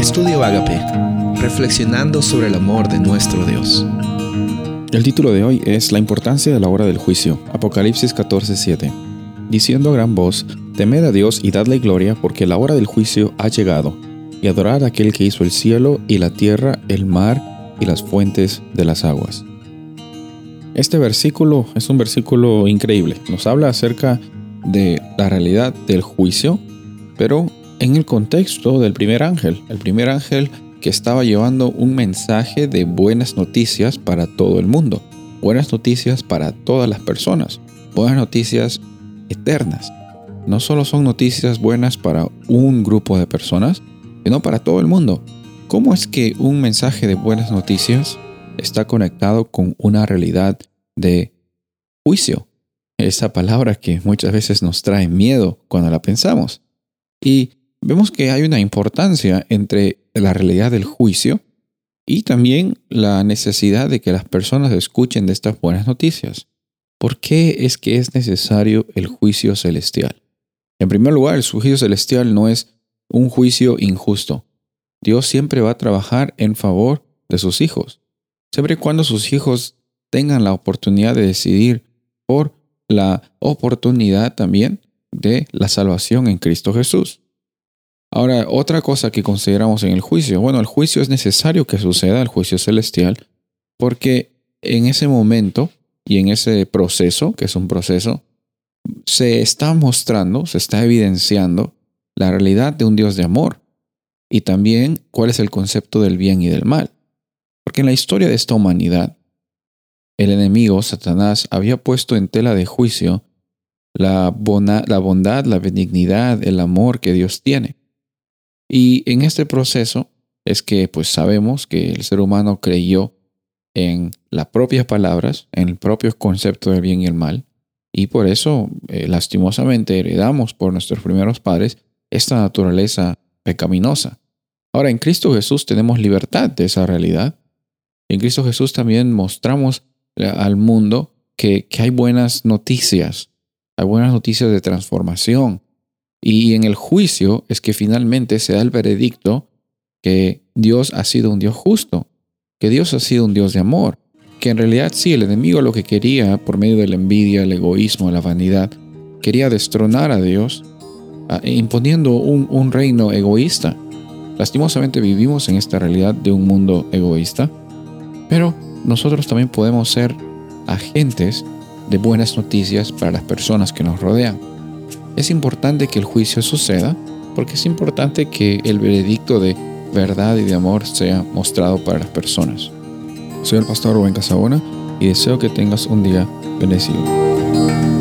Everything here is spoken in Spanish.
Estudio Agape, reflexionando sobre el amor de nuestro Dios. El título de hoy es La importancia de la hora del juicio, Apocalipsis 14:7. Diciendo a gran voz, temed a Dios y dadle gloria, porque la hora del juicio ha llegado, y adorad a aquel que hizo el cielo y la tierra, el mar y las fuentes de las aguas. Este versículo es un versículo increíble. Nos habla acerca de la realidad del juicio, pero en el contexto del primer ángel, el primer ángel que estaba llevando un mensaje de buenas noticias para todo el mundo, buenas noticias para todas las personas, buenas noticias eternas. No solo son noticias buenas para un grupo de personas, sino para todo el mundo. ¿Cómo es que un mensaje de buenas noticias está conectado con una realidad de juicio? Esa palabra que muchas veces nos trae miedo cuando la pensamos. Y vemos que hay una importancia entre la realidad del juicio y también la necesidad de que las personas escuchen de estas buenas noticias. ¿Por qué es que es necesario el juicio celestial? En primer lugar, el juicio celestial no es un juicio injusto. Dios siempre va a trabajar en favor de sus hijos, siempre y cuando sus hijos tengan la oportunidad de decidir por la oportunidad también de la salvación en Cristo Jesús. Ahora, otra cosa que consideramos en el juicio, bueno, el juicio es necesario que suceda, el juicio celestial, porque en ese momento y en ese proceso, que es un proceso, se está mostrando, se está evidenciando la realidad de un Dios de amor y también cuál es el concepto del bien y del mal. Porque en la historia de esta humanidad, el enemigo, Satanás, había puesto en tela de juicio la, la bondad, la benignidad, el amor que Dios tiene. Y en este proceso es que pues sabemos que el ser humano creyó en las propias palabras, en el propio concepto del bien y el mal, y por eso eh, lastimosamente heredamos por nuestros primeros padres esta naturaleza pecaminosa. Ahora en Cristo Jesús tenemos libertad de esa realidad. En Cristo Jesús también mostramos al mundo que hay buenas noticias, hay buenas noticias de transformación, y en el juicio es que finalmente se da el veredicto que Dios ha sido un Dios justo, que Dios ha sido un Dios de amor, que en realidad sí, el enemigo lo que quería por medio de la envidia, el egoísmo, la vanidad, quería destronar a Dios imponiendo un, reino egoísta. Lastimosamente vivimos en esta realidad de un mundo egoísta, pero nosotros también podemos ser agentes de buenas noticias para las personas que nos rodean. Es importante que el juicio suceda porque es importante que el veredicto de verdad y de amor sea mostrado para las personas. Soy el pastor Rubén Casabona y deseo que tengas un día bendecido.